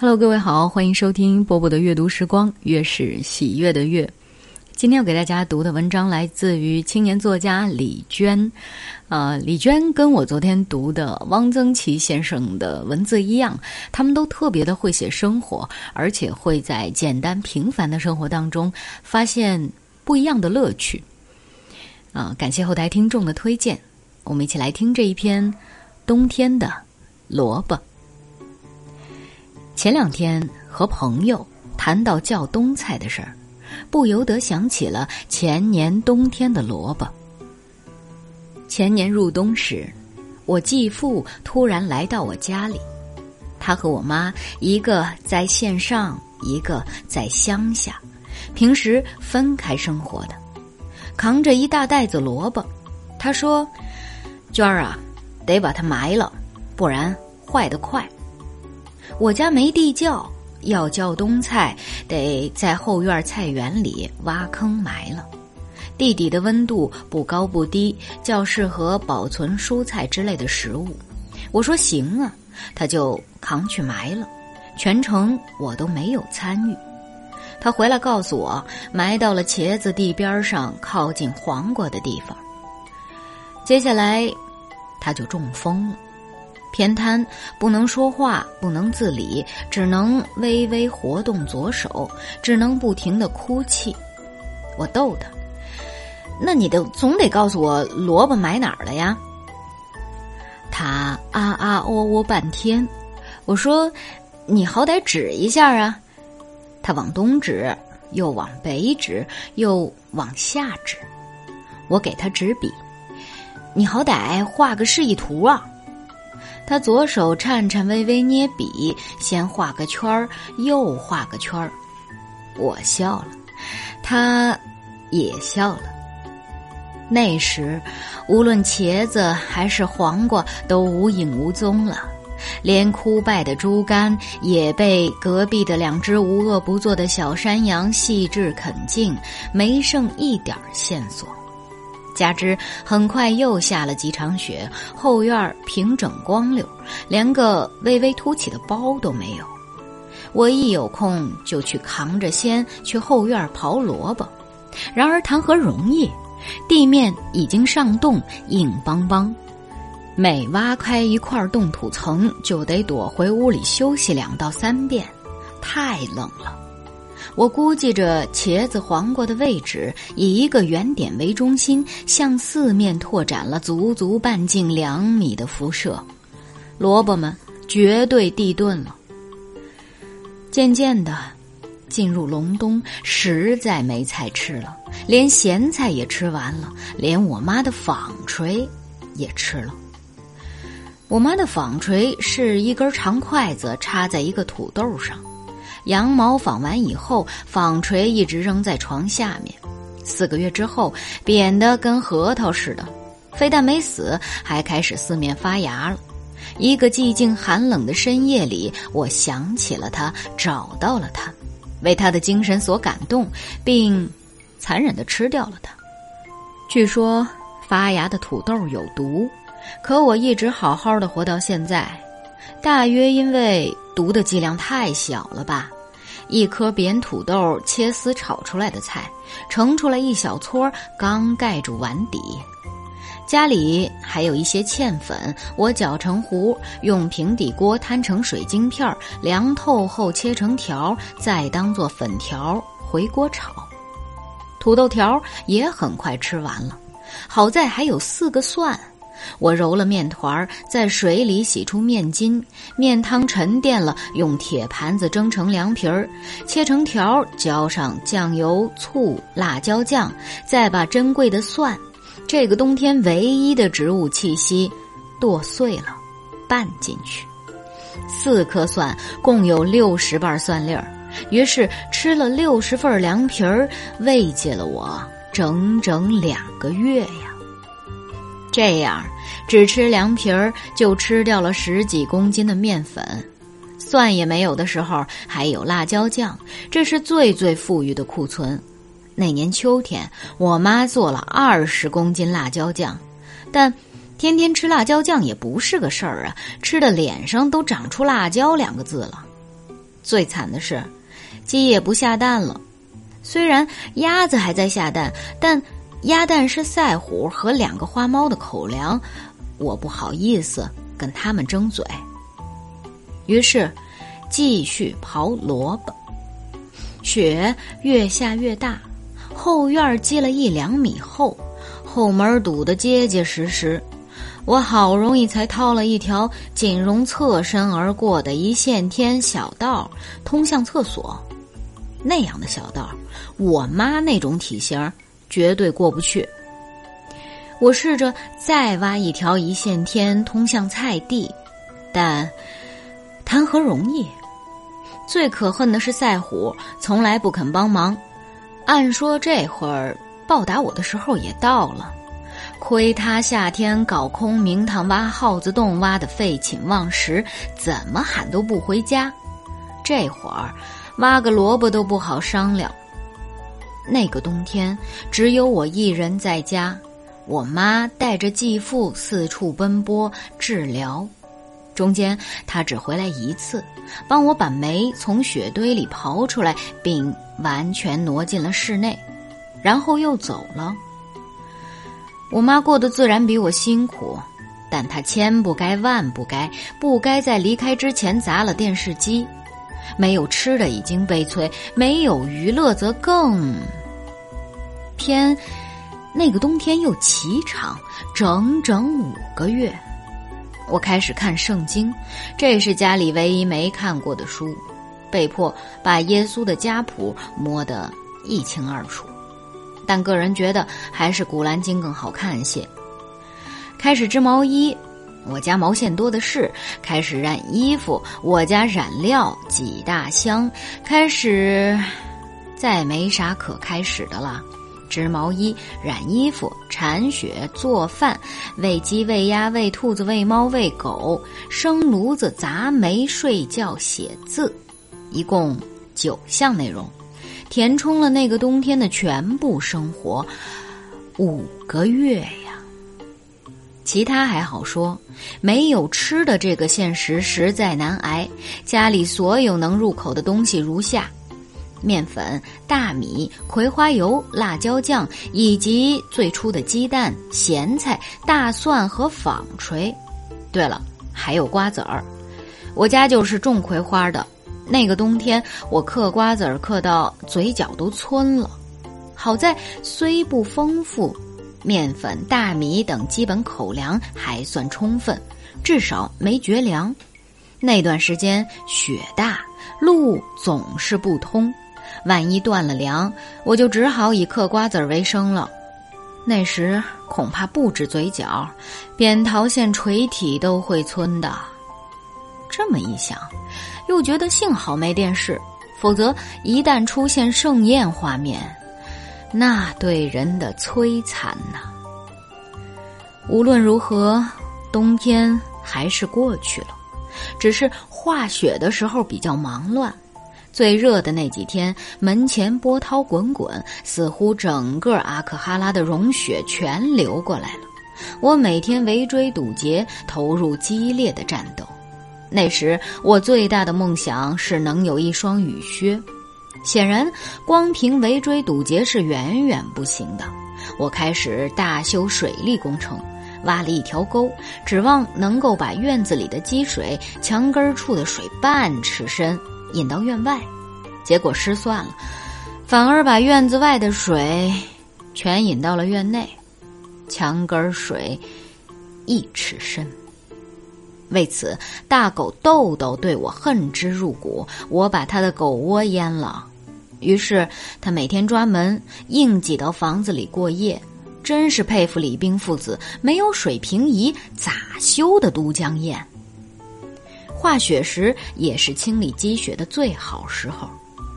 Hello，各位好，欢迎收听波波的阅读时光，月是喜悦的月。今天要给大家读的文章来自于青年作家李娟。啊，李娟跟我昨天读的汪曾祺先生的文字一样，他们都特别的会写生活，而且会在简单平凡的生活当中发现不一样的乐趣。啊，感谢后台听众的推荐，我们一起来听这一篇《冬天的萝卜》。前两天和朋友谈到叫冬菜的事儿，不由得想起了前年冬天的萝卜。前年入冬时，我继父突然来到我家里，他和我妈一个在线上，一个在乡下，平时分开生活的，扛着一大袋子萝卜。他说：“娟儿啊，得把它埋了，不然坏得快。”我家没地窖，要窖冬菜，得在后院菜园里挖坑埋了。地底的温度不高不低，较适合保存蔬菜之类的食物。我说行啊，他就扛去埋了，全程我都没有参与。他回来告诉我，埋到了茄子地边上，靠近黄瓜的地方。接下来，他就中风了。偏瘫，不能说话，不能自理，只能微微活动左手，只能不停的哭泣。我逗他：“那你得总得告诉我萝卜埋哪儿了呀？”他啊啊喔喔半天。我说：“你好歹指一下啊！”他往东指，又往北指，又往下指。我给他纸笔：“你好歹画个示意图啊！”他左手颤颤巍巍捏笔，先画个圈儿，又画个圈儿。我笑了，他也笑了。那时，无论茄子还是黄瓜都无影无踪了，连枯败的猪肝也被隔壁的两只无恶不作的小山羊细致啃净，没剩一点线索。加之很快又下了几场雪，后院平整光溜，连个微微凸起的包都没有。我一有空就去扛着先去后院刨萝卜，然而谈何容易？地面已经上冻，硬邦邦，每挖开一块冻土层，就得躲回屋里休息两到三遍，太冷了。我估计着茄子、黄瓜的位置，以一个圆点为中心，向四面拓展了足足半径两米的辐射。萝卜们绝对地遁了。渐渐的，进入隆冬，实在没菜吃了，连咸菜也吃完了，连我妈的纺锤也吃了。我妈的纺锤是一根长筷子插在一个土豆上。羊毛纺完以后，纺锤一直扔在床下面。四个月之后，扁得跟核桃似的，非但没死，还开始四面发芽了。一个寂静寒冷的深夜里，我想起了他，找到了他，为他的精神所感动，并残忍地吃掉了他。据说发芽的土豆有毒，可我一直好好的活到现在。大约因为毒的剂量太小了吧，一颗扁土豆切丝炒出来的菜，盛出来一小撮，刚盖住碗底。家里还有一些芡粉，我搅成糊，用平底锅摊成水晶片，凉透后切成条，再当做粉条回锅炒。土豆条也很快吃完了，好在还有四个蒜。我揉了面团儿，在水里洗出面筋，面汤沉淀了，用铁盘子蒸成凉皮儿，切成条，浇上酱油、醋、辣椒酱，再把珍贵的蒜，这个冬天唯一的植物气息，剁碎了，拌进去。四颗蒜共有六十瓣蒜粒儿，于是吃了六十份凉皮儿，慰藉了我整整两个月呀。这样，只吃凉皮儿就吃掉了十几公斤的面粉，蒜也没有的时候，还有辣椒酱，这是最最富裕的库存。那年秋天，我妈做了二十公斤辣椒酱，但天天吃辣椒酱也不是个事儿啊，吃的脸上都长出“辣椒”两个字了。最惨的是，鸡也不下蛋了。虽然鸭子还在下蛋，但鸭蛋是赛虎和两个花猫的口粮，我不好意思跟他们争嘴。于是，继续刨萝卜。雪越下越大，后院积了一两米厚，后门堵得结结实实。我好容易才掏了一条仅容侧身而过的一线天小道，通向厕所。那样的小道，我妈那种体型绝对过不去。我试着再挖一条一线天通向菜地，但谈何容易？最可恨的是赛虎从来不肯帮忙。按说这会儿报答我的时候也到了。亏他夏天搞空明堂挖耗子洞挖的废寝忘食，怎么喊都不回家。这会儿挖个萝卜都不好商量。那个冬天只有我一人在家，我妈带着继父四处奔波治疗，中间他只回来一次，帮我把煤从雪堆里刨出来，并完全挪进了室内，然后又走了。我妈过得自然比我辛苦，但她千不该万不该，不该在离开之前砸了电视机。没有吃的已经悲催，没有娱乐则更。天，那个冬天又奇长，整整五个月。我开始看圣经，这是家里唯一没看过的书，被迫把耶稣的家谱摸得一清二楚。但个人觉得还是《古兰经》更好看些。开始织毛衣，我家毛线多的是；开始染衣服，我家染料几大箱。开始，再没啥可开始的了。织毛衣、染衣服、铲雪、做饭、喂鸡、喂鸭、喂兔子、喂猫、喂狗、生炉子、砸煤、睡觉、写字，一共九项内容。填充了那个冬天的全部生活，五个月呀。其他还好说，没有吃的这个现实实在难挨。家里所有能入口的东西如下：面粉、大米、葵花油、辣椒酱，以及最初的鸡蛋、咸菜、大蒜和纺锤。对了，还有瓜子儿。我家就是种葵花的。那个冬天，我嗑瓜子儿嗑到嘴角都皴了。好在虽不丰富，面粉、大米等基本口粮还算充分，至少没绝粮。那段时间雪大，路总是不通，万一断了粮，我就只好以嗑瓜子儿为生了。那时恐怕不止嘴角，扁桃腺垂体都会皴的。这么一想。又觉得幸好没电视，否则一旦出现盛宴画面，那对人的摧残呐！无论如何，冬天还是过去了，只是化雪的时候比较忙乱。最热的那几天，门前波涛滚滚，似乎整个阿克哈拉的融雪全流过来了。我每天围追堵截，投入激烈的战斗。那时我最大的梦想是能有一双雨靴，显然光凭围追堵截是远远不行的。我开始大修水利工程，挖了一条沟，指望能够把院子里的积水、墙根处的水半尺深引到院外，结果失算了，反而把院子外的水全引到了院内，墙根水一尺深。为此，大狗豆豆对我恨之入骨。我把他的狗窝淹了，于是他每天抓门，硬挤到房子里过夜。真是佩服李冰父子，没有水平仪咋修的都江堰？化雪时也是清理积雪的最好时候。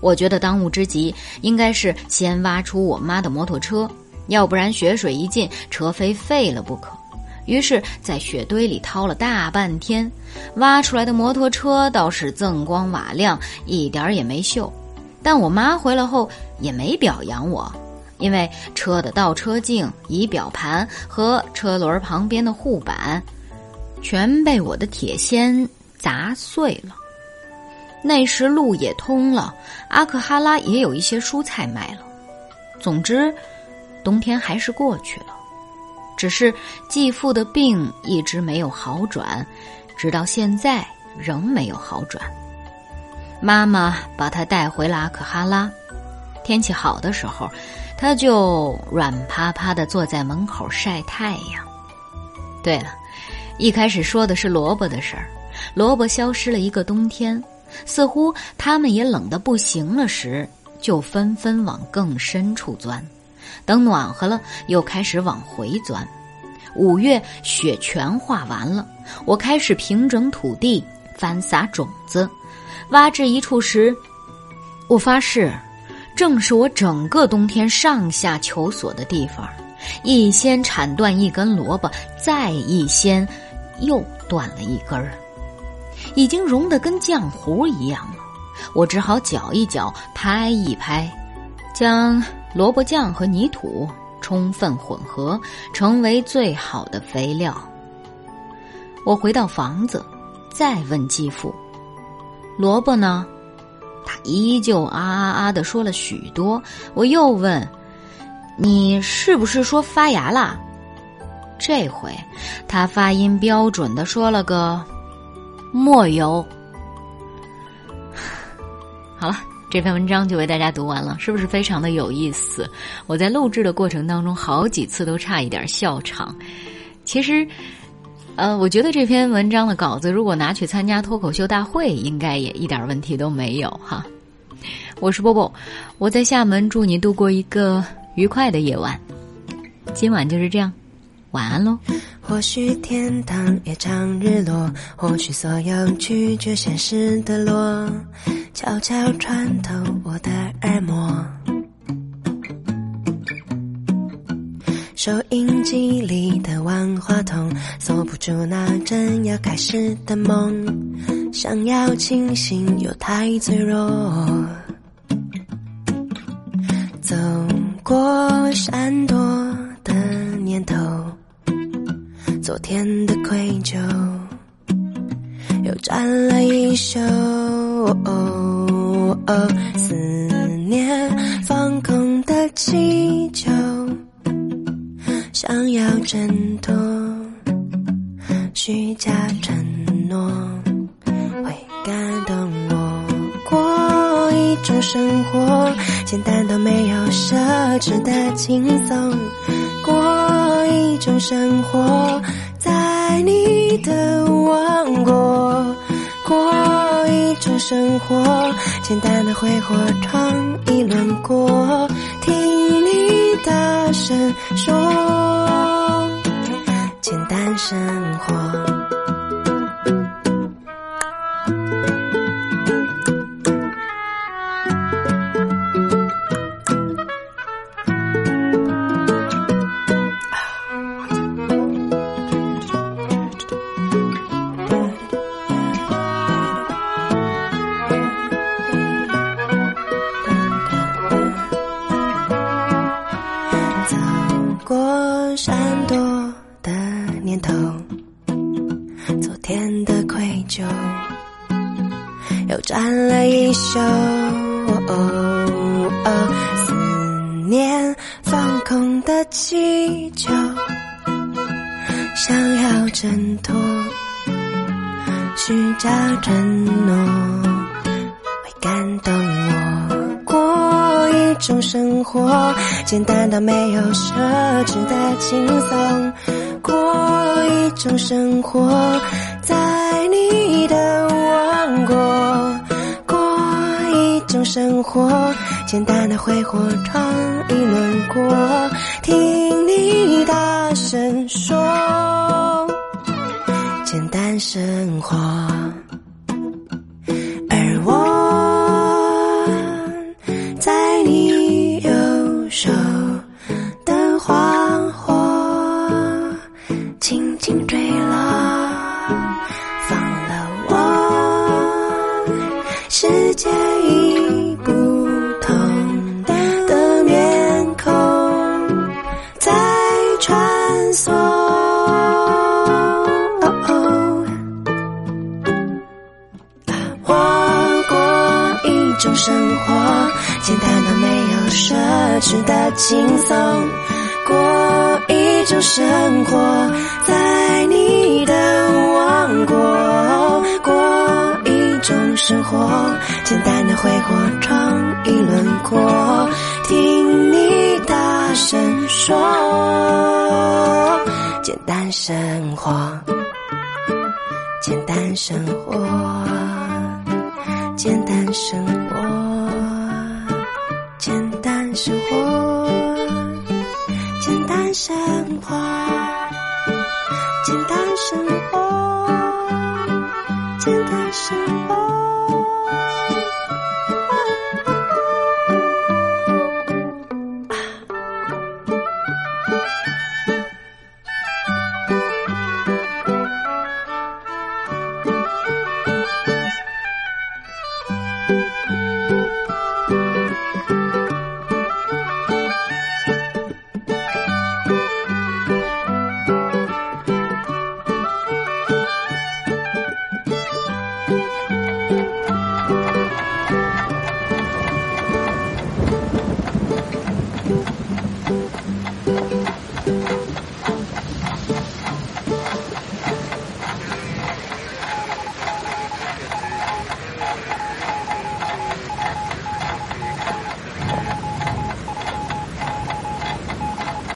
我觉得当务之急应该是先挖出我妈的摩托车，要不然雪水一进，车非废了不可。于是，在雪堆里掏了大半天，挖出来的摩托车倒是锃光瓦亮，一点儿也没锈。但我妈回来后也没表扬我，因为车的倒车镜、仪表盘和车轮旁边的护板，全被我的铁锨砸碎了。那时路也通了，阿克哈拉也有一些蔬菜卖了。总之，冬天还是过去了。只是继父的病一直没有好转，直到现在仍没有好转。妈妈把他带回了阿克哈拉。天气好的时候，他就软趴趴的坐在门口晒太阳。对了，一开始说的是萝卜的事儿。萝卜消失了一个冬天，似乎他们也冷得不行了时，就纷纷往更深处钻。等暖和了，又开始往回钻。五月雪全化完了，我开始平整土地，翻撒种子。挖至一处时，我发誓，正是我整个冬天上下求索的地方。一掀铲断一根萝卜，再一掀，又断了一根儿，已经融得跟浆糊一样了。我只好搅一搅，拍一拍，将萝卜酱和泥土充分混合，成为最好的肥料。我回到房子，再问继父。萝卜呢？他依旧啊啊啊的说了许多。我又问：“你是不是说发芽啦？”这回他发音标准的说了个“莫有”。好了，这篇文章就为大家读完了，是不是非常的有意思？我在录制的过程当中，好几次都差一点笑场。其实。呃，我觉得这篇文章的稿子，如果拿去参加脱口秀大会，应该也一点问题都没有哈。我是波波，我在厦门，祝你度过一个愉快的夜晚。今晚就是这样，晚安喽。或许天堂也常日落，或许所有拒绝现实的落，悄悄穿透我的耳膜。收音机里的万花筒锁不住那正要开始的梦，想要清醒又太脆弱。走过闪躲的念头，昨天的愧疚又转了一宿。思念放空的气球。想要挣脱虚假承诺，会感动我。过一种生活，简单到没有奢侈的轻松。一种生活，在你的王国。过一种生活，简单的挥霍尝一轮过。听你大声说，简单生活。了一宿。思念放空的气球，想要挣脱虚假承诺，会感动我过一种生活。简单到没有奢侈的轻松，过一种生活，在你的生活，简单的挥霍闯一轮过，听你大声说，简单生活，奢侈的轻松。过一种生活，在你的王国。过一种生活，简单的挥霍，创意轮廓。听你大声说，简单生活，简单生活，简单生活，生活，简单生活，简单生活，简单生活。